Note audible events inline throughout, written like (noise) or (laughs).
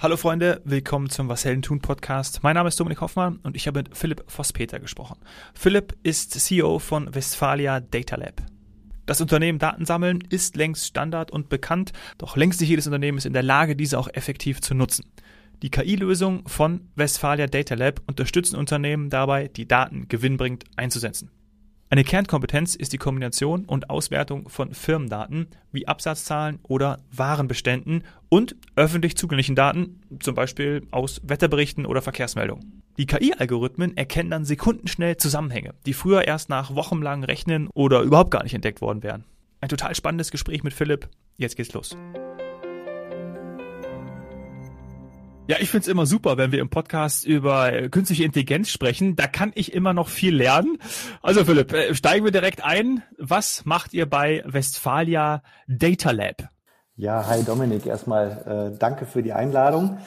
Hallo Freunde, willkommen zum Was Helden tun Podcast. Mein Name ist Dominik Hoffmann und ich habe mit Philipp Vosspeter gesprochen. Philipp ist CEO von Westfalia Data Lab. Das Unternehmen Daten sammeln ist längst Standard und bekannt, doch längst nicht jedes Unternehmen ist in der Lage, diese auch effektiv zu nutzen. Die KI-Lösung von Westfalia Data Lab unterstützen Unternehmen dabei, die Daten gewinnbringend einzusetzen. Eine Kernkompetenz ist die Kombination und Auswertung von Firmendaten wie Absatzzahlen oder Warenbeständen und öffentlich zugänglichen Daten, zum Beispiel aus Wetterberichten oder Verkehrsmeldungen. Die KI-Algorithmen erkennen dann sekundenschnell Zusammenhänge, die früher erst nach wochenlangem Rechnen oder überhaupt gar nicht entdeckt worden wären. Ein total spannendes Gespräch mit Philipp. Jetzt geht's los. Ja, ich find's immer super, wenn wir im Podcast über äh, künstliche Intelligenz sprechen. Da kann ich immer noch viel lernen. Also Philipp, äh, steigen wir direkt ein. Was macht ihr bei Westfalia Data Lab? Ja, hi Dominik, erstmal äh, danke für die Einladung.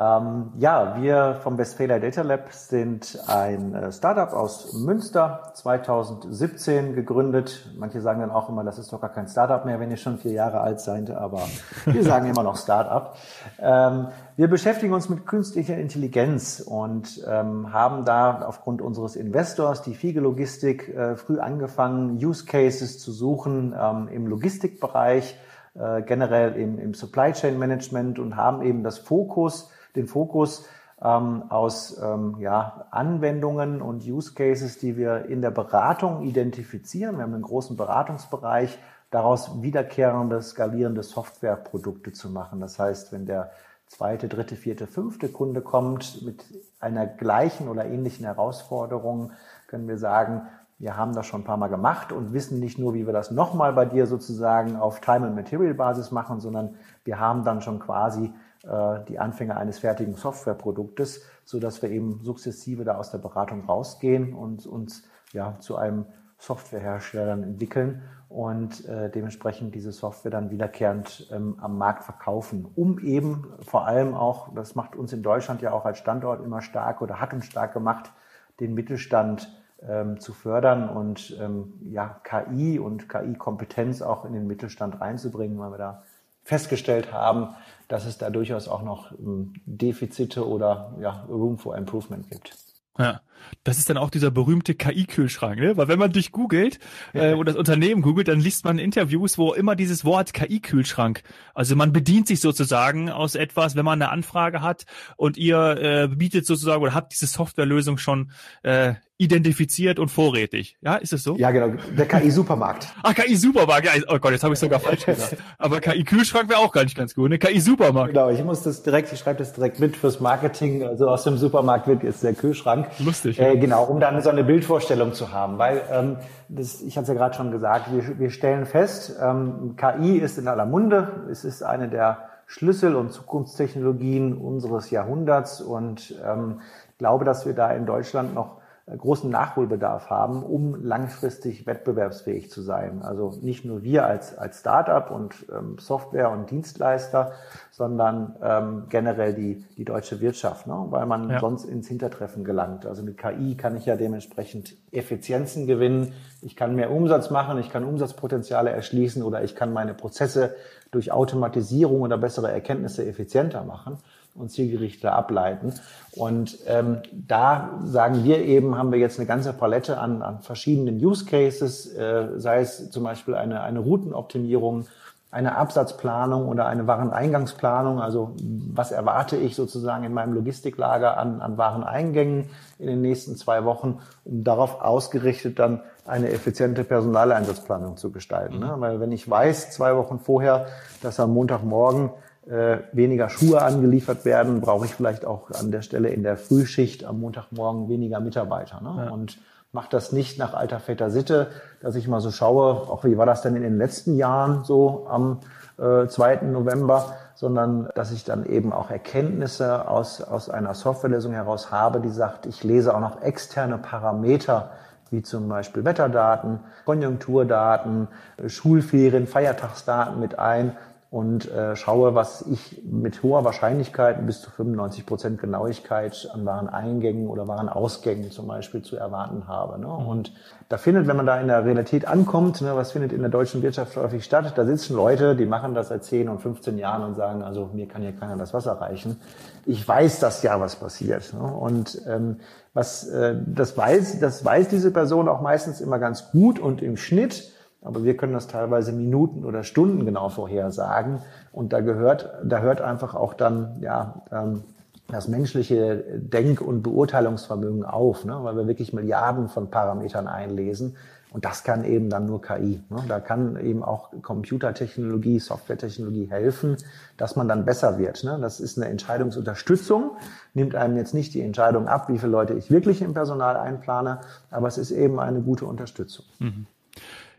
Ähm, ja, wir vom Westphalia Data Lab sind ein äh, Startup aus Münster, 2017 gegründet. Manche sagen dann auch immer, das ist doch gar kein Startup mehr, wenn ihr schon vier Jahre alt seid, aber wir sagen immer noch Startup. Ähm, wir beschäftigen uns mit künstlicher Intelligenz und ähm, haben da aufgrund unseres Investors, die Fiege Logistik, äh, früh angefangen, Use Cases zu suchen ähm, im Logistikbereich äh, generell im, im Supply Chain Management und haben eben das Fokus, den Fokus ähm, aus ähm, ja, Anwendungen und Use Cases, die wir in der Beratung identifizieren. Wir haben einen großen Beratungsbereich, daraus wiederkehrende, skalierende Softwareprodukte zu machen. Das heißt, wenn der zweite, dritte, vierte, fünfte Kunde kommt mit einer gleichen oder ähnlichen Herausforderung, können wir sagen, wir haben das schon ein paar Mal gemacht und wissen nicht nur, wie wir das nochmal bei dir sozusagen auf Time and Material Basis machen, sondern wir haben dann schon quasi äh, die Anfänge eines fertigen Softwareproduktes, so dass wir eben sukzessive da aus der Beratung rausgehen und uns ja zu einem Softwarehersteller entwickeln und äh, dementsprechend diese Software dann wiederkehrend ähm, am Markt verkaufen, um eben vor allem auch, das macht uns in Deutschland ja auch als Standort immer stark oder hat uns stark gemacht, den Mittelstand ähm, zu fördern und ähm, ja, KI und KI-Kompetenz auch in den Mittelstand reinzubringen, weil wir da festgestellt haben, dass es da durchaus auch noch ähm, Defizite oder ja, Room for Improvement gibt. Ja, das ist dann auch dieser berühmte KI-Kühlschrank, ne? Weil wenn man dich googelt äh, oder das Unternehmen googelt, dann liest man Interviews, wo immer dieses Wort KI-Kühlschrank, also man bedient sich sozusagen aus etwas, wenn man eine Anfrage hat und ihr äh, bietet sozusagen oder habt diese Softwarelösung schon äh, identifiziert und vorrätig. Ja, ist es so? Ja, genau. Der KI-Supermarkt. (laughs) Ah, KI-Supermarkt. Ja, oh Gott, jetzt habe ich sogar falsch gesagt. Aber KI-Kühlschrank wäre auch gar nicht ganz gut. Ne? KI-Supermarkt. Genau, ich muss das direkt, ich schreibe das direkt mit fürs Marketing. Also aus dem Supermarkt wird jetzt der Kühlschrank. Lustig. Äh, genau, um dann so eine Bildvorstellung zu haben. Weil, ähm, das, ich hatte es ja gerade schon gesagt, wir, wir stellen fest, ähm, KI ist in aller Munde. Es ist eine der Schlüssel- und Zukunftstechnologien unseres Jahrhunderts und ähm, glaube, dass wir da in Deutschland noch großen Nachholbedarf haben, um langfristig wettbewerbsfähig zu sein. Also nicht nur wir als, als Startup und ähm, Software- und Dienstleister, sondern ähm, generell die, die deutsche Wirtschaft, ne? weil man ja. sonst ins Hintertreffen gelangt. Also mit KI kann ich ja dementsprechend Effizienzen gewinnen, ich kann mehr Umsatz machen, ich kann Umsatzpotenziale erschließen oder ich kann meine Prozesse durch Automatisierung oder bessere Erkenntnisse effizienter machen und zielgerichteter ableiten. Und ähm, da sagen wir eben, haben wir jetzt eine ganze Palette an, an verschiedenen Use Cases, äh, sei es zum Beispiel eine, eine Routenoptimierung, eine Absatzplanung oder eine Wareneingangsplanung. Also was erwarte ich sozusagen in meinem Logistiklager an, an Wareneingängen in den nächsten zwei Wochen, um darauf ausgerichtet dann eine effiziente Personaleinsatzplanung zu gestalten. Ne? Mhm. Weil wenn ich weiß, zwei Wochen vorher, dass am Montagmorgen äh, weniger Schuhe angeliefert werden, brauche ich vielleicht auch an der Stelle in der Frühschicht am Montagmorgen weniger Mitarbeiter. Ne? Ja. Und mache das nicht nach alter Väter Sitte, dass ich mal so schaue, auch wie war das denn in den letzten Jahren so am äh, 2. November, sondern dass ich dann eben auch Erkenntnisse aus, aus einer Softwarelösung heraus habe, die sagt, ich lese auch noch externe Parameter wie zum Beispiel Wetterdaten, Konjunkturdaten, Schulferien, Feiertagsdaten mit ein, und äh, schaue, was ich mit hoher Wahrscheinlichkeit bis zu 95 Prozent Genauigkeit an Wareneingängen oder Warenausgängen zum Beispiel zu erwarten habe. Ne? Mhm. Und da findet, wenn man da in der Realität ankommt, ne, was findet in der deutschen Wirtschaft häufig statt, da sitzen Leute, die machen das seit 10 und 15 Jahren und sagen, also mir kann hier keiner das Wasser reichen. Ich weiß das ja, was passiert. Ne? Und ähm, was äh, das weiß, das weiß diese Person auch meistens immer ganz gut und im Schnitt aber wir können das teilweise Minuten oder Stunden genau vorhersagen. Und da gehört, da hört einfach auch dann, ja, ähm, das menschliche Denk- und Beurteilungsvermögen auf, ne? weil wir wirklich Milliarden von Parametern einlesen. Und das kann eben dann nur KI. Ne? Da kann eben auch Computertechnologie, Softwaretechnologie helfen, dass man dann besser wird. Ne? Das ist eine Entscheidungsunterstützung, nimmt einem jetzt nicht die Entscheidung ab, wie viele Leute ich wirklich im Personal einplane, aber es ist eben eine gute Unterstützung. Mhm.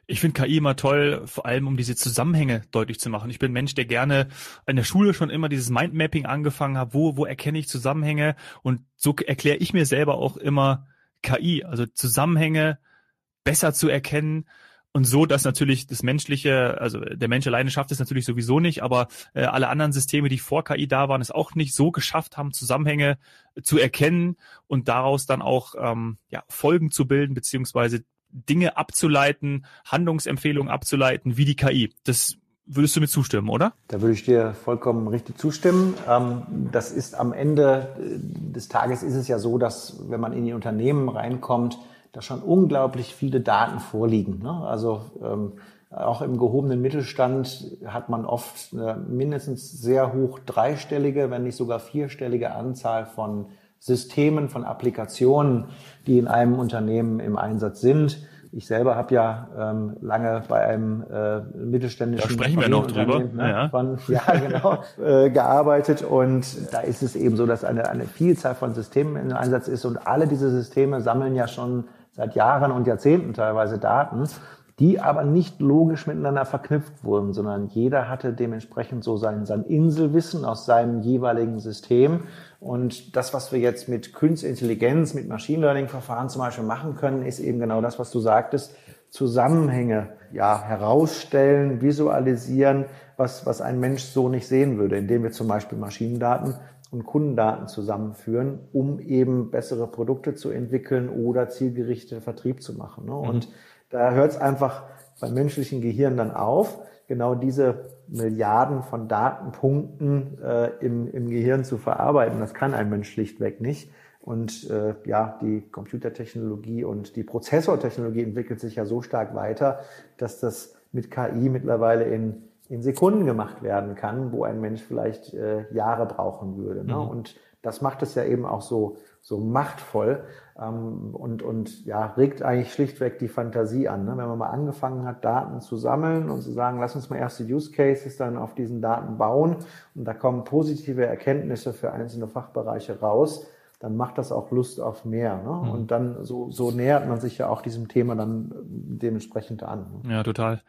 Ich finde KI immer toll, vor allem um diese Zusammenhänge deutlich zu machen. Ich bin Mensch, der gerne in der Schule schon immer dieses Mindmapping angefangen hat. Wo, wo erkenne ich Zusammenhänge? Und so erkläre ich mir selber auch immer KI, also Zusammenhänge besser zu erkennen und so, dass natürlich das menschliche, also der Mensch alleine schafft es natürlich sowieso nicht, aber äh, alle anderen Systeme, die vor KI da waren, es auch nicht so geschafft haben, Zusammenhänge zu erkennen und daraus dann auch ähm, ja, Folgen zu bilden, beziehungsweise Dinge abzuleiten, Handlungsempfehlungen abzuleiten, wie die KI. Das würdest du mir zustimmen, oder? Da würde ich dir vollkommen richtig zustimmen. Ähm, das ist am Ende des Tages ist es ja so, dass wenn man in die Unternehmen reinkommt, da schon unglaublich viele Daten vorliegen. Ne? Also ähm, auch im gehobenen Mittelstand hat man oft eine mindestens sehr hoch dreistellige, wenn nicht sogar vierstellige Anzahl von Systemen, von Applikationen, die in einem Unternehmen im Einsatz sind. Ich selber habe ja ähm, lange bei einem äh, mittelständischen da sprechen wir noch drüber. Ne, ja. Von, ja, genau, äh, gearbeitet und da ist es eben so, dass eine, eine Vielzahl von Systemen im Einsatz ist und alle diese Systeme sammeln ja schon seit Jahren und Jahrzehnten teilweise Daten die aber nicht logisch miteinander verknüpft wurden, sondern jeder hatte dementsprechend so sein, sein Inselwissen aus seinem jeweiligen System. Und das, was wir jetzt mit Künstliche Intelligenz, mit Machine Learning Verfahren zum Beispiel machen können, ist eben genau das, was du sagtest, Zusammenhänge ja, herausstellen, visualisieren, was, was ein Mensch so nicht sehen würde, indem wir zum Beispiel Maschinendaten und Kundendaten zusammenführen, um eben bessere Produkte zu entwickeln oder zielgerichteten Vertrieb zu machen. Ne? Und mhm da hört es einfach beim menschlichen Gehirn dann auf, genau diese Milliarden von Datenpunkten äh, im, im Gehirn zu verarbeiten. Das kann ein Mensch schlichtweg nicht. Und äh, ja, die Computertechnologie und die Prozessortechnologie entwickelt sich ja so stark weiter, dass das mit KI mittlerweile in, in Sekunden gemacht werden kann, wo ein Mensch vielleicht äh, Jahre brauchen würde. Ne? Mhm. Und das macht es ja eben auch so, so machtvoll ähm, und, und ja, regt eigentlich schlichtweg die Fantasie an. Ne? Wenn man mal angefangen hat, Daten zu sammeln und zu sagen, lass uns mal erste Use Cases dann auf diesen Daten bauen und da kommen positive Erkenntnisse für einzelne Fachbereiche raus, dann macht das auch Lust auf mehr. Ne? Mhm. Und dann so, so nähert man sich ja auch diesem Thema dann dementsprechend an. Ne? Ja, total.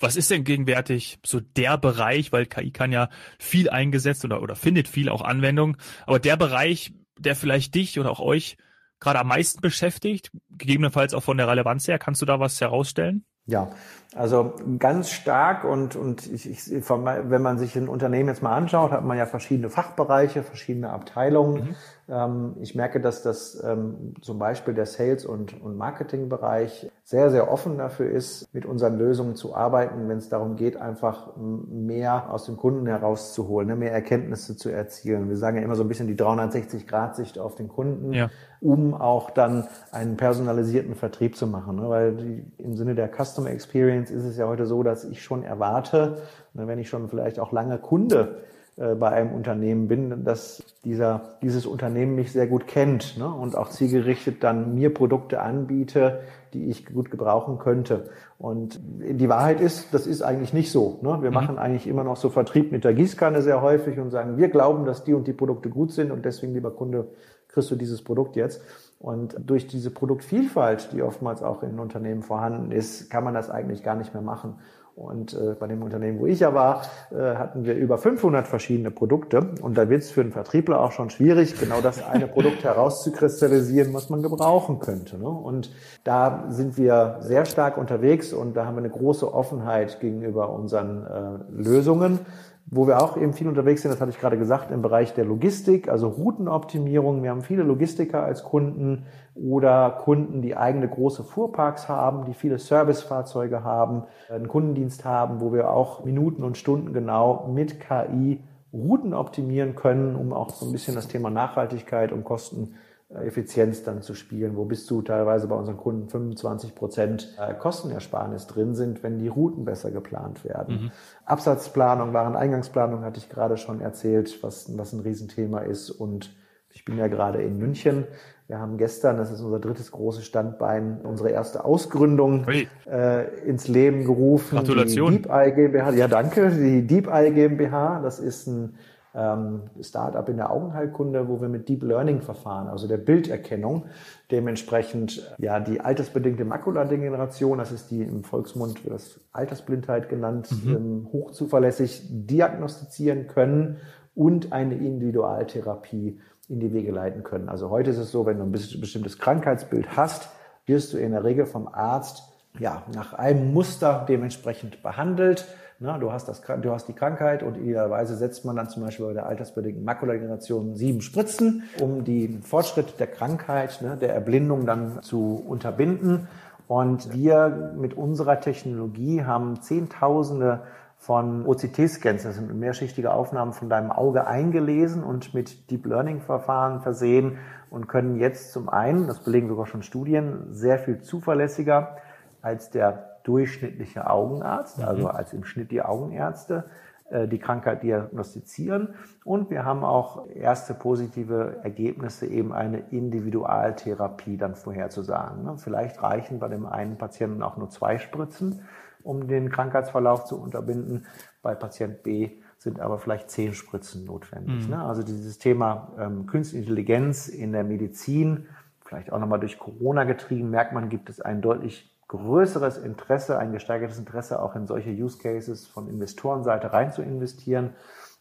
Was ist denn gegenwärtig so der Bereich, weil KI kann ja viel eingesetzt oder, oder findet viel auch Anwendung, aber der Bereich, der vielleicht dich oder auch euch gerade am meisten beschäftigt, gegebenenfalls auch von der Relevanz her. Kannst du da was herausstellen? Ja, also ganz stark und, und ich, ich, wenn man sich ein Unternehmen jetzt mal anschaut, hat man ja verschiedene Fachbereiche, verschiedene Abteilungen. Mhm. Ähm, ich merke, dass das ähm, zum Beispiel der Sales- und, und Marketingbereich sehr, sehr offen dafür ist, mit unseren Lösungen zu arbeiten, wenn es darum geht, einfach mehr aus dem Kunden herauszuholen, ne, mehr Erkenntnisse zu erzielen. Wir sagen ja immer so ein bisschen die 360-Grad-Sicht auf den Kunden, ja. um auch dann einen personalisierten Vertrieb zu machen. Ne, weil die, im Sinne der Customer Experience ist es ja heute so, dass ich schon erwarte, ne, wenn ich schon vielleicht auch lange Kunde äh, bei einem Unternehmen bin, dass dieser, dieses Unternehmen mich sehr gut kennt ne? und auch zielgerichtet dann mir Produkte anbiete, die ich gut gebrauchen könnte. Und die Wahrheit ist, das ist eigentlich nicht so. Ne? Wir mhm. machen eigentlich immer noch so Vertrieb mit der Gießkanne sehr häufig und sagen, wir glauben, dass die und die Produkte gut sind und deswegen, lieber Kunde, kriegst du dieses Produkt jetzt. Und durch diese Produktvielfalt, die oftmals auch in Unternehmen vorhanden ist, kann man das eigentlich gar nicht mehr machen. Und äh, bei dem Unternehmen, wo ich ja war, äh, hatten wir über 500 verschiedene Produkte. Und da wird es für einen Vertriebler auch schon schwierig, genau das eine Produkt (laughs) herauszukristallisieren, was man gebrauchen könnte. Ne? Und da sind wir sehr stark unterwegs und da haben wir eine große Offenheit gegenüber unseren äh, Lösungen. Wo wir auch eben viel unterwegs sind, das hatte ich gerade gesagt, im Bereich der Logistik, also Routenoptimierung. Wir haben viele Logistiker als Kunden oder Kunden, die eigene große Fuhrparks haben, die viele Servicefahrzeuge haben, einen Kundendienst haben, wo wir auch Minuten und Stunden genau mit KI Routen optimieren können, um auch so ein bisschen das Thema Nachhaltigkeit und Kosten Effizienz dann zu spielen, wo bis zu teilweise bei unseren Kunden 25 Prozent äh, Kostenersparnis drin sind, wenn die Routen besser geplant werden. Mhm. Absatzplanung, Wareneingangsplanung hatte ich gerade schon erzählt, was, was ein Riesenthema ist. Und ich bin ja gerade in München. Wir haben gestern, das ist unser drittes großes Standbein, unsere erste Ausgründung äh, ins Leben gerufen. Gratulation. Die Deep Eye GmbH. Ja, danke. Die Deep Eye GmbH, das ist ein ähm, Startup in der Augenheilkunde, wo wir mit Deep Learning verfahren, also der Bilderkennung, dementsprechend ja die altersbedingte Makuladegeneration, das ist die im Volksmund das Altersblindheit genannt, mhm. ähm, hochzuverlässig diagnostizieren können und eine Individualtherapie in die Wege leiten können. Also heute ist es so, wenn du ein bestimmtes Krankheitsbild hast, wirst du in der Regel vom Arzt ja, nach einem Muster dementsprechend behandelt na, du, hast das, du hast die Krankheit und idealerweise setzt man dann zum Beispiel bei der altersbedingten Makuladegeneration sieben Spritzen, um den Fortschritt der Krankheit, ne, der Erblindung dann zu unterbinden. Und wir mit unserer Technologie haben Zehntausende von OCT-Scans, das sind mehrschichtige Aufnahmen von deinem Auge eingelesen und mit Deep Learning-Verfahren versehen und können jetzt zum einen, das belegen sogar schon Studien, sehr viel zuverlässiger als der durchschnittliche Augenarzt, mhm. also als im Schnitt die Augenärzte, äh, die Krankheit diagnostizieren. Und wir haben auch erste positive Ergebnisse, eben eine Individualtherapie dann vorherzusagen. Ne? Vielleicht reichen bei dem einen Patienten auch nur zwei Spritzen, um den Krankheitsverlauf zu unterbinden. Bei Patient B sind aber vielleicht zehn Spritzen notwendig. Mhm. Ne? Also dieses Thema ähm, Künstliche Intelligenz in der Medizin, vielleicht auch nochmal durch Corona getrieben, merkt man, gibt es einen deutlich größeres Interesse, ein gesteigertes Interesse auch in solche Use Cases von Investorenseite rein zu investieren.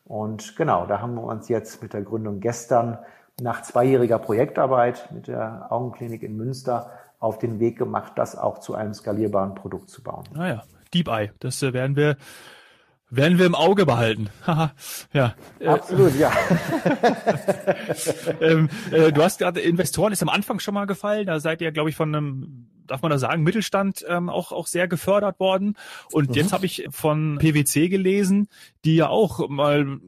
Und genau, da haben wir uns jetzt mit der Gründung gestern nach zweijähriger Projektarbeit mit der Augenklinik in Münster auf den Weg gemacht, das auch zu einem skalierbaren Produkt zu bauen. Naja, ah Deep Eye, das äh, werden wir werden wir im Auge behalten. (laughs) ja. Absolut, ja. (laughs) ähm, äh, du hast gerade Investoren ist am Anfang schon mal gefallen. Da seid ihr, glaube ich, von einem, darf man da sagen, Mittelstand ähm, auch auch sehr gefördert worden. Und mhm. jetzt habe ich von PwC gelesen, die ja auch mal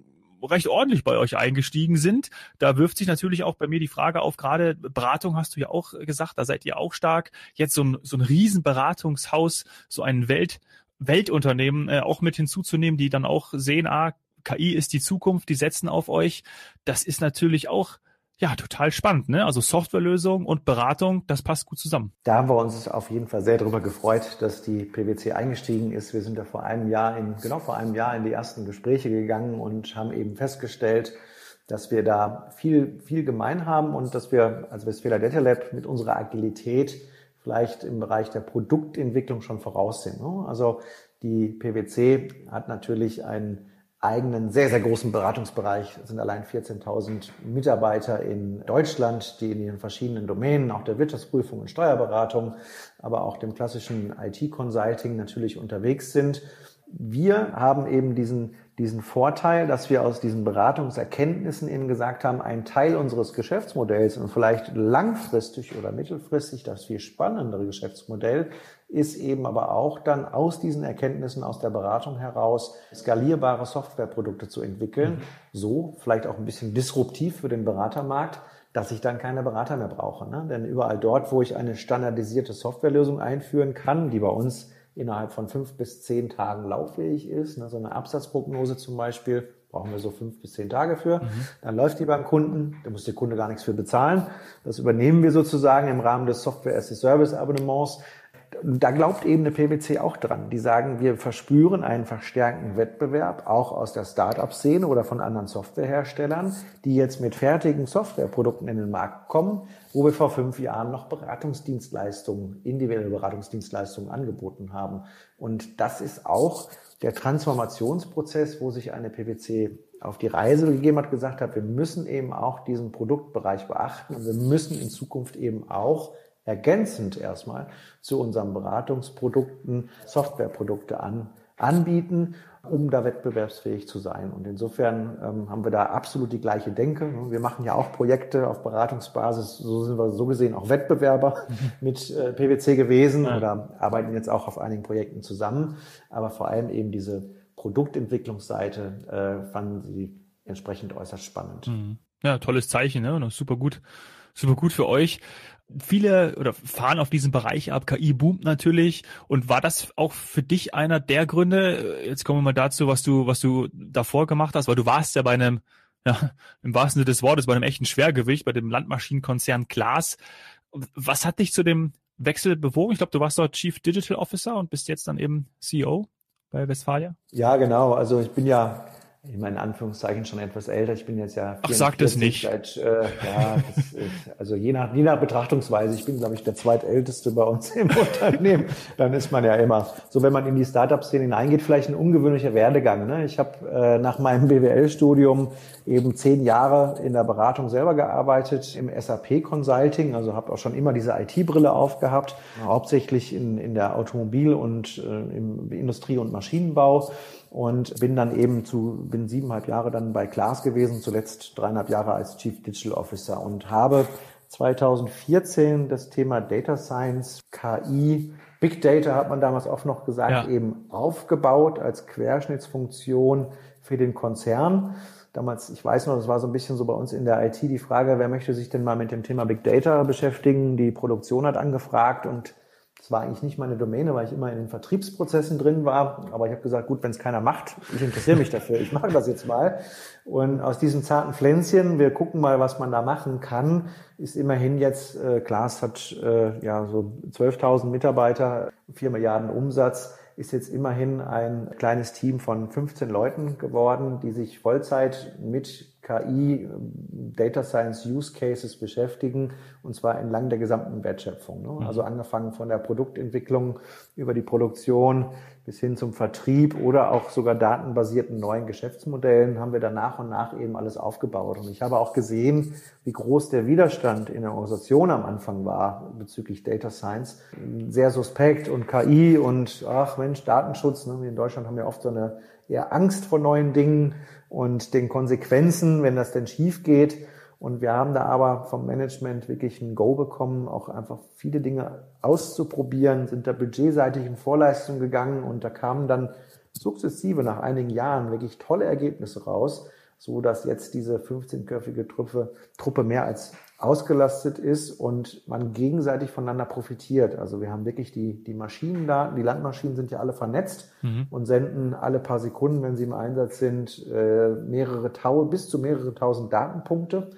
recht ordentlich bei euch eingestiegen sind. Da wirft sich natürlich auch bei mir die Frage auf, gerade Beratung hast du ja auch gesagt, da seid ihr auch stark. Jetzt so ein, so ein Riesenberatungshaus, so ein Welt, Weltunternehmen äh, auch mit hinzuzunehmen, die dann auch sehen, ah, KI ist die Zukunft, die setzen auf euch. Das ist natürlich auch ja, total spannend, ne? Also Softwarelösung und Beratung, das passt gut zusammen. Da haben wir uns auf jeden Fall sehr darüber gefreut, dass die PwC eingestiegen ist. Wir sind da vor einem Jahr in, genau vor einem Jahr in die ersten Gespräche gegangen und haben eben festgestellt, dass wir da viel, viel gemein haben und dass wir als Westfäler Data Lab mit unserer Agilität vielleicht im Bereich der Produktentwicklung schon voraus sind. Ne? Also die PwC hat natürlich einen eigenen sehr, sehr großen Beratungsbereich. Es sind allein 14.000 Mitarbeiter in Deutschland, die in ihren verschiedenen Domänen, auch der Wirtschaftsprüfung und Steuerberatung, aber auch dem klassischen IT-Consulting natürlich unterwegs sind. Wir haben eben diesen diesen Vorteil, dass wir aus diesen Beratungserkenntnissen Ihnen gesagt haben, ein Teil unseres Geschäftsmodells und vielleicht langfristig oder mittelfristig das viel spannendere Geschäftsmodell ist eben aber auch dann aus diesen Erkenntnissen aus der Beratung heraus skalierbare Softwareprodukte zu entwickeln, so vielleicht auch ein bisschen disruptiv für den Beratermarkt, dass ich dann keine Berater mehr brauche. Ne? Denn überall dort, wo ich eine standardisierte Softwarelösung einführen kann, die bei uns innerhalb von fünf bis zehn Tagen lauffähig ist. Ne, so eine Absatzprognose zum Beispiel brauchen wir so fünf bis zehn Tage für. Mhm. Dann läuft die beim Kunden, da muss der Kunde gar nichts für bezahlen. Das übernehmen wir sozusagen im Rahmen des Software as a Service Abonnements. Da glaubt eben eine PwC auch dran. Die sagen, wir verspüren einen verstärkten Wettbewerb, auch aus der Start-up-Szene oder von anderen Softwareherstellern, die jetzt mit fertigen Softwareprodukten in den Markt kommen, wo wir vor fünf Jahren noch Beratungsdienstleistungen, individuelle Beratungsdienstleistungen angeboten haben. Und das ist auch der Transformationsprozess, wo sich eine PwC auf die Reise gegeben hat, gesagt hat, wir müssen eben auch diesen Produktbereich beachten und wir müssen in Zukunft eben auch ergänzend erstmal zu unseren Beratungsprodukten Softwareprodukte an, anbieten, um da wettbewerbsfähig zu sein. Und insofern ähm, haben wir da absolut die gleiche Denke. Wir machen ja auch Projekte auf Beratungsbasis, so sind wir so gesehen auch Wettbewerber (laughs) mit äh, PwC gewesen ja. oder arbeiten jetzt auch auf einigen Projekten zusammen. Aber vor allem eben diese Produktentwicklungsseite äh, fanden sie entsprechend äußerst spannend. Mhm. Ja, tolles Zeichen, ne? Und super gut, super gut für euch viele oder fahren auf diesen Bereich ab. KI boomt natürlich. Und war das auch für dich einer der Gründe? Jetzt kommen wir mal dazu, was du, was du davor gemacht hast, weil du warst ja bei einem, (laughs) ja, im wahrsten Sinne des Wortes, bei einem echten Schwergewicht, bei dem Landmaschinenkonzern Klaas. Was hat dich zu dem Wechsel bewogen? Ich glaube, du warst dort Chief Digital Officer und bist jetzt dann eben CEO bei Westfalia. Ja, genau. Also ich bin ja ich meine, in Anführungszeichen schon etwas älter. Ich bin jetzt ja. Ach, sag das nicht. Seit, äh, ja, das, also je nach, je nach Betrachtungsweise. Ich bin, glaube ich, der zweitälteste bei uns im (laughs) Unternehmen. Dann ist man ja immer, so wenn man in die Startup-Szene hineingeht, vielleicht ein ungewöhnlicher Werdegang. Ne? Ich habe äh, nach meinem BWL-Studium eben zehn Jahre in der Beratung selber gearbeitet, im SAP-Consulting. Also habe auch schon immer diese IT-Brille aufgehabt, hauptsächlich in, in der Automobil- und äh, im Industrie- und Maschinenbau und bin dann eben zu, bin siebeneinhalb Jahre dann bei Klaas gewesen, zuletzt dreieinhalb Jahre als Chief Digital Officer und habe 2014 das Thema Data Science, KI, Big Data hat man damals oft noch gesagt, ja. eben aufgebaut als Querschnittsfunktion für den Konzern. Damals, ich weiß noch, das war so ein bisschen so bei uns in der IT die Frage, wer möchte sich denn mal mit dem Thema Big Data beschäftigen? Die Produktion hat angefragt und das war eigentlich nicht meine Domäne, weil ich immer in den Vertriebsprozessen drin war. Aber ich habe gesagt, gut, wenn es keiner macht, ich interessiere mich dafür, ich mache das jetzt mal. Und aus diesen zarten Pflänzchen, wir gucken mal, was man da machen kann, ist immerhin jetzt, äh, Klaas hat äh, ja so 12.000 Mitarbeiter, 4 Milliarden Umsatz ist jetzt immerhin ein kleines Team von 15 Leuten geworden, die sich Vollzeit mit KI, Data Science Use Cases beschäftigen, und zwar entlang der gesamten Wertschöpfung. Ne? Mhm. Also angefangen von der Produktentwicklung über die Produktion bis hin zum Vertrieb oder auch sogar datenbasierten neuen Geschäftsmodellen haben wir dann nach und nach eben alles aufgebaut. Und ich habe auch gesehen, wie groß der Widerstand in der Organisation am Anfang war bezüglich Data Science. Sehr suspekt und KI und ach Mensch, Datenschutz. Ne? In Deutschland haben wir oft so eine eher Angst vor neuen Dingen und den Konsequenzen, wenn das denn schief geht. Und wir haben da aber vom Management wirklich ein Go bekommen, auch einfach viele Dinge auszuprobieren, sind da budgetseitig in Vorleistung gegangen und da kamen dann sukzessive nach einigen Jahren wirklich tolle Ergebnisse raus, so dass jetzt diese 15-köpfige Truppe, Truppe mehr als ausgelastet ist und man gegenseitig voneinander profitiert. Also wir haben wirklich die, die Maschinendaten, die Landmaschinen sind ja alle vernetzt mhm. und senden alle paar Sekunden, wenn sie im Einsatz sind, äh, mehrere Tau, bis zu mehrere tausend Datenpunkte.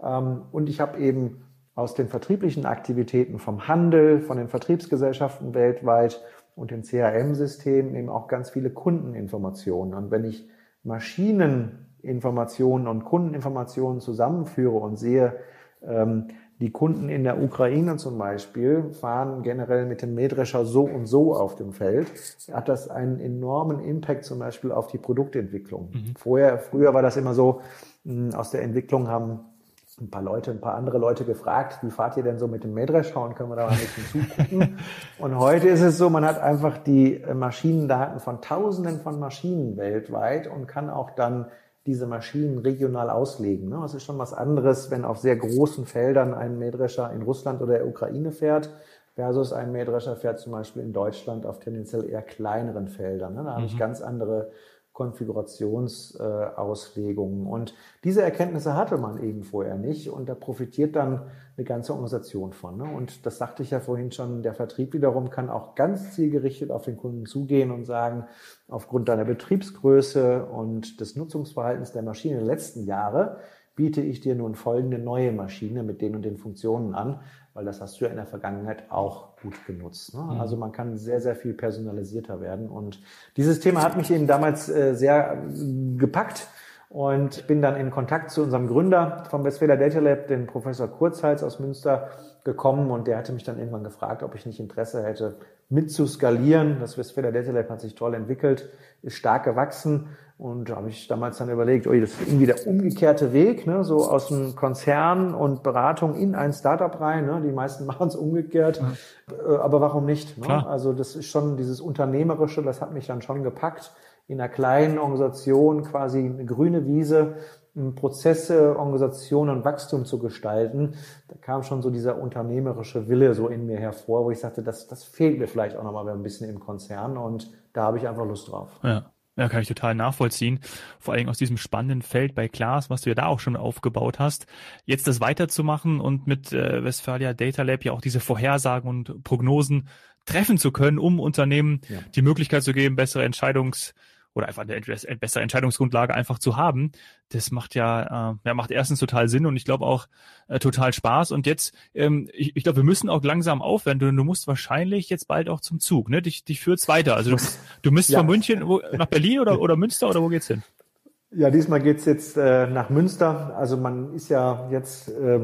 Ähm, und ich habe eben aus den vertrieblichen Aktivitäten vom Handel, von den Vertriebsgesellschaften weltweit und den CRM-Systemen eben auch ganz viele Kundeninformationen. Und wenn ich Maschineninformationen und Kundeninformationen zusammenführe und sehe, die Kunden in der Ukraine zum Beispiel fahren generell mit dem Mähdrescher so und so auf dem Feld. Hat das einen enormen Impact zum Beispiel auf die Produktentwicklung. Mhm. Vorher, früher war das immer so, aus der Entwicklung haben ein paar Leute, ein paar andere Leute gefragt, wie fahrt ihr denn so mit dem Mähdrescher und können wir da mal ein bisschen zugucken? (laughs) und heute ist es so, man hat einfach die Maschinendaten von Tausenden von Maschinen weltweit und kann auch dann diese Maschinen regional auslegen. Ne? Es ist schon was anderes, wenn auf sehr großen Feldern ein Mähdrescher in Russland oder der Ukraine fährt, versus ein Mähdrescher fährt zum Beispiel in Deutschland auf tendenziell eher kleineren Feldern. Ne? Da habe ich mhm. ganz andere Konfigurationsauslegungen. und diese Erkenntnisse hatte man eben vorher nicht und da profitiert dann eine ganze Organisation von. Ne? Und das sagte ich ja vorhin schon, der Vertrieb wiederum kann auch ganz zielgerichtet auf den Kunden zugehen und sagen, aufgrund deiner Betriebsgröße und des Nutzungsverhaltens der Maschine in den letzten Jahren biete ich dir nun folgende neue Maschine mit den und den Funktionen an, weil das hast du ja in der Vergangenheit auch gut genutzt. Ne? Mhm. Also man kann sehr, sehr viel personalisierter werden. Und dieses Thema hat mich eben damals äh, sehr gepackt und bin dann in Kontakt zu unserem Gründer vom Westfäler Data Lab, den Professor Kurzhals aus Münster, gekommen und der hatte mich dann irgendwann gefragt, ob ich nicht Interesse hätte, mit zu skalieren. Das Westfäler Data Lab hat sich toll entwickelt, ist stark gewachsen und da habe ich damals dann überlegt, oh, das ist irgendwie der umgekehrte Weg, ne? so aus dem Konzern und Beratung in ein Startup rein. Ne? Die meisten (laughs) machen es umgekehrt, mhm. aber warum nicht? Ne? Also das ist schon dieses Unternehmerische, das hat mich dann schon gepackt in einer kleinen Organisation quasi eine grüne Wiese, Prozesse, Organisation und Wachstum zu gestalten. Da kam schon so dieser unternehmerische Wille so in mir hervor, wo ich sagte, das, das fehlt mir vielleicht auch nochmal ein bisschen im Konzern und da habe ich einfach Lust drauf. Ja. Ja, kann ich total nachvollziehen. Vor allem aus diesem spannenden Feld bei Klaas, was du ja da auch schon aufgebaut hast, jetzt das weiterzumachen und mit äh, Westfalia Data Lab ja auch diese Vorhersagen und Prognosen treffen zu können, um Unternehmen ja. die Möglichkeit zu geben, bessere Entscheidungs oder einfach eine bessere Entscheidungsgrundlage einfach zu haben, das macht ja, äh, ja macht erstens total Sinn und ich glaube auch äh, total Spaß. Und jetzt, ähm, ich, ich glaube, wir müssen auch langsam aufwenden. Du, du musst wahrscheinlich jetzt bald auch zum Zug, ne? Dich, dich führt's weiter. Also du, du müsst ja. von München nach Berlin oder, oder Münster oder wo geht's hin? Ja, diesmal geht's jetzt äh, nach Münster. Also man ist ja jetzt, äh,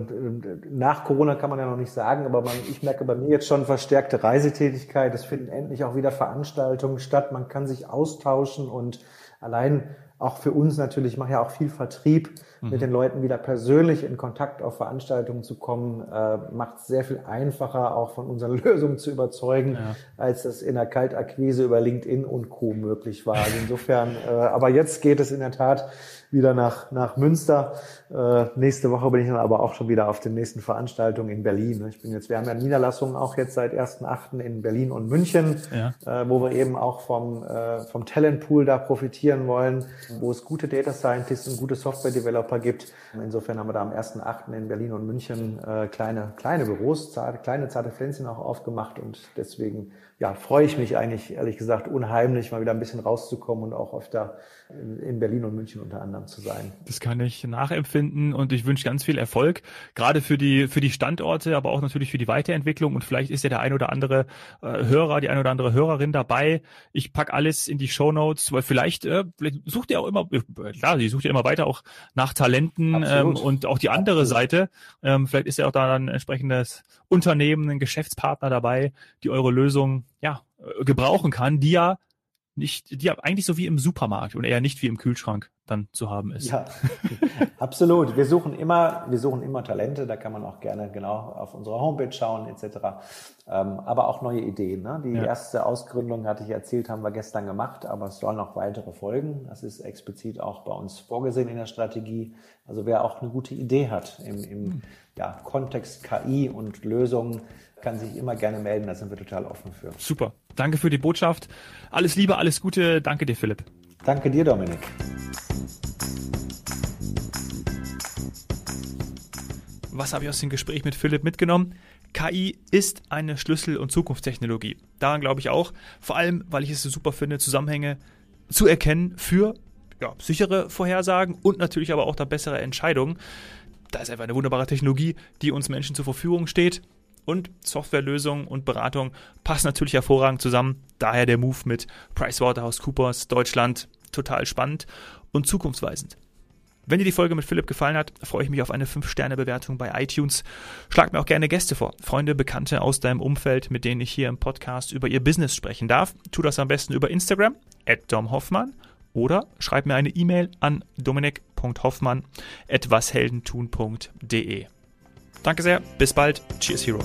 nach Corona kann man ja noch nicht sagen, aber man, ich merke bei mir jetzt schon verstärkte Reisetätigkeit. Es finden endlich auch wieder Veranstaltungen statt. Man kann sich austauschen und allein auch für uns natürlich, ich mache ja auch viel Vertrieb, mhm. mit den Leuten wieder persönlich in Kontakt auf Veranstaltungen zu kommen, äh, macht es sehr viel einfacher, auch von unseren (laughs) Lösungen zu überzeugen, ja. als das in der Kaltakquise über LinkedIn und Co. möglich war. Also insofern, äh, aber jetzt geht es in der Tat wieder nach, nach Münster. Äh, nächste Woche bin ich dann aber auch schon wieder auf den nächsten Veranstaltungen in Berlin. Ich bin jetzt, wir haben ja Niederlassungen auch jetzt seit 1.8. in Berlin und München, ja. äh, wo wir eben auch vom, äh, vom Talentpool da profitieren wollen, wo es gute Data Scientists und gute Software Developer gibt. Insofern haben wir da am 1.8. in Berlin und München äh, kleine, kleine Büros, zarte, kleine zarte Pflänzchen auch aufgemacht und deswegen ja, freue ich mich eigentlich, ehrlich gesagt, unheimlich, mal wieder ein bisschen rauszukommen und auch öfter in Berlin und München unter anderem zu sein. Das kann ich nachempfinden und ich wünsche ganz viel Erfolg, gerade für die, für die Standorte, aber auch natürlich für die Weiterentwicklung und vielleicht ist ja der ein oder andere äh, Hörer, die ein oder andere Hörerin dabei. Ich pack alles in die Show Notes, weil vielleicht, äh, vielleicht sucht ihr auch immer, äh, klar, die sucht ihr immer weiter auch nach Talenten ähm, und auch die andere Absolut. Seite. Ähm, vielleicht ist ja auch da ein entsprechendes Unternehmen, ein Geschäftspartner dabei, die eure Lösung ja äh, gebrauchen kann, die ja nicht, die eigentlich so wie im Supermarkt und eher nicht wie im Kühlschrank dann zu haben ist. Ja, (laughs) absolut. Wir suchen immer, wir suchen immer Talente. Da kann man auch gerne genau auf unsere Homepage schauen etc. Ähm, aber auch neue Ideen. Ne? Die ja. erste Ausgründung hatte ich erzählt, haben wir gestern gemacht, aber es sollen noch weitere folgen. Das ist explizit auch bei uns vorgesehen in der Strategie. Also wer auch eine gute Idee hat im, im hm. ja, Kontext KI und Lösungen, kann sich immer gerne melden. Da sind wir total offen für. Super. Danke für die Botschaft. Alles Liebe, alles Gute. Danke dir, Philipp. Danke dir, Dominik. Was habe ich aus dem Gespräch mit Philipp mitgenommen? KI ist eine Schlüssel- und Zukunftstechnologie. Daran glaube ich auch. Vor allem, weil ich es so super finde, Zusammenhänge zu erkennen für ja, sichere Vorhersagen und natürlich aber auch da bessere Entscheidungen. Da ist einfach eine wunderbare Technologie, die uns Menschen zur Verfügung steht und Softwarelösungen und Beratung passen natürlich hervorragend zusammen. Daher der Move mit PricewaterhouseCoopers Deutschland total spannend und zukunftsweisend. Wenn dir die Folge mit Philipp gefallen hat, freue ich mich auf eine 5-Sterne-Bewertung bei iTunes. Schlag mir auch gerne Gäste vor, Freunde, Bekannte aus deinem Umfeld, mit denen ich hier im Podcast über ihr Business sprechen darf. Tu das am besten über Instagram, domhoffmann, oder schreib mir eine E-Mail an dominik.hoffmann at washeldentun.de. Danke sehr, bis bald. Cheers, Hero.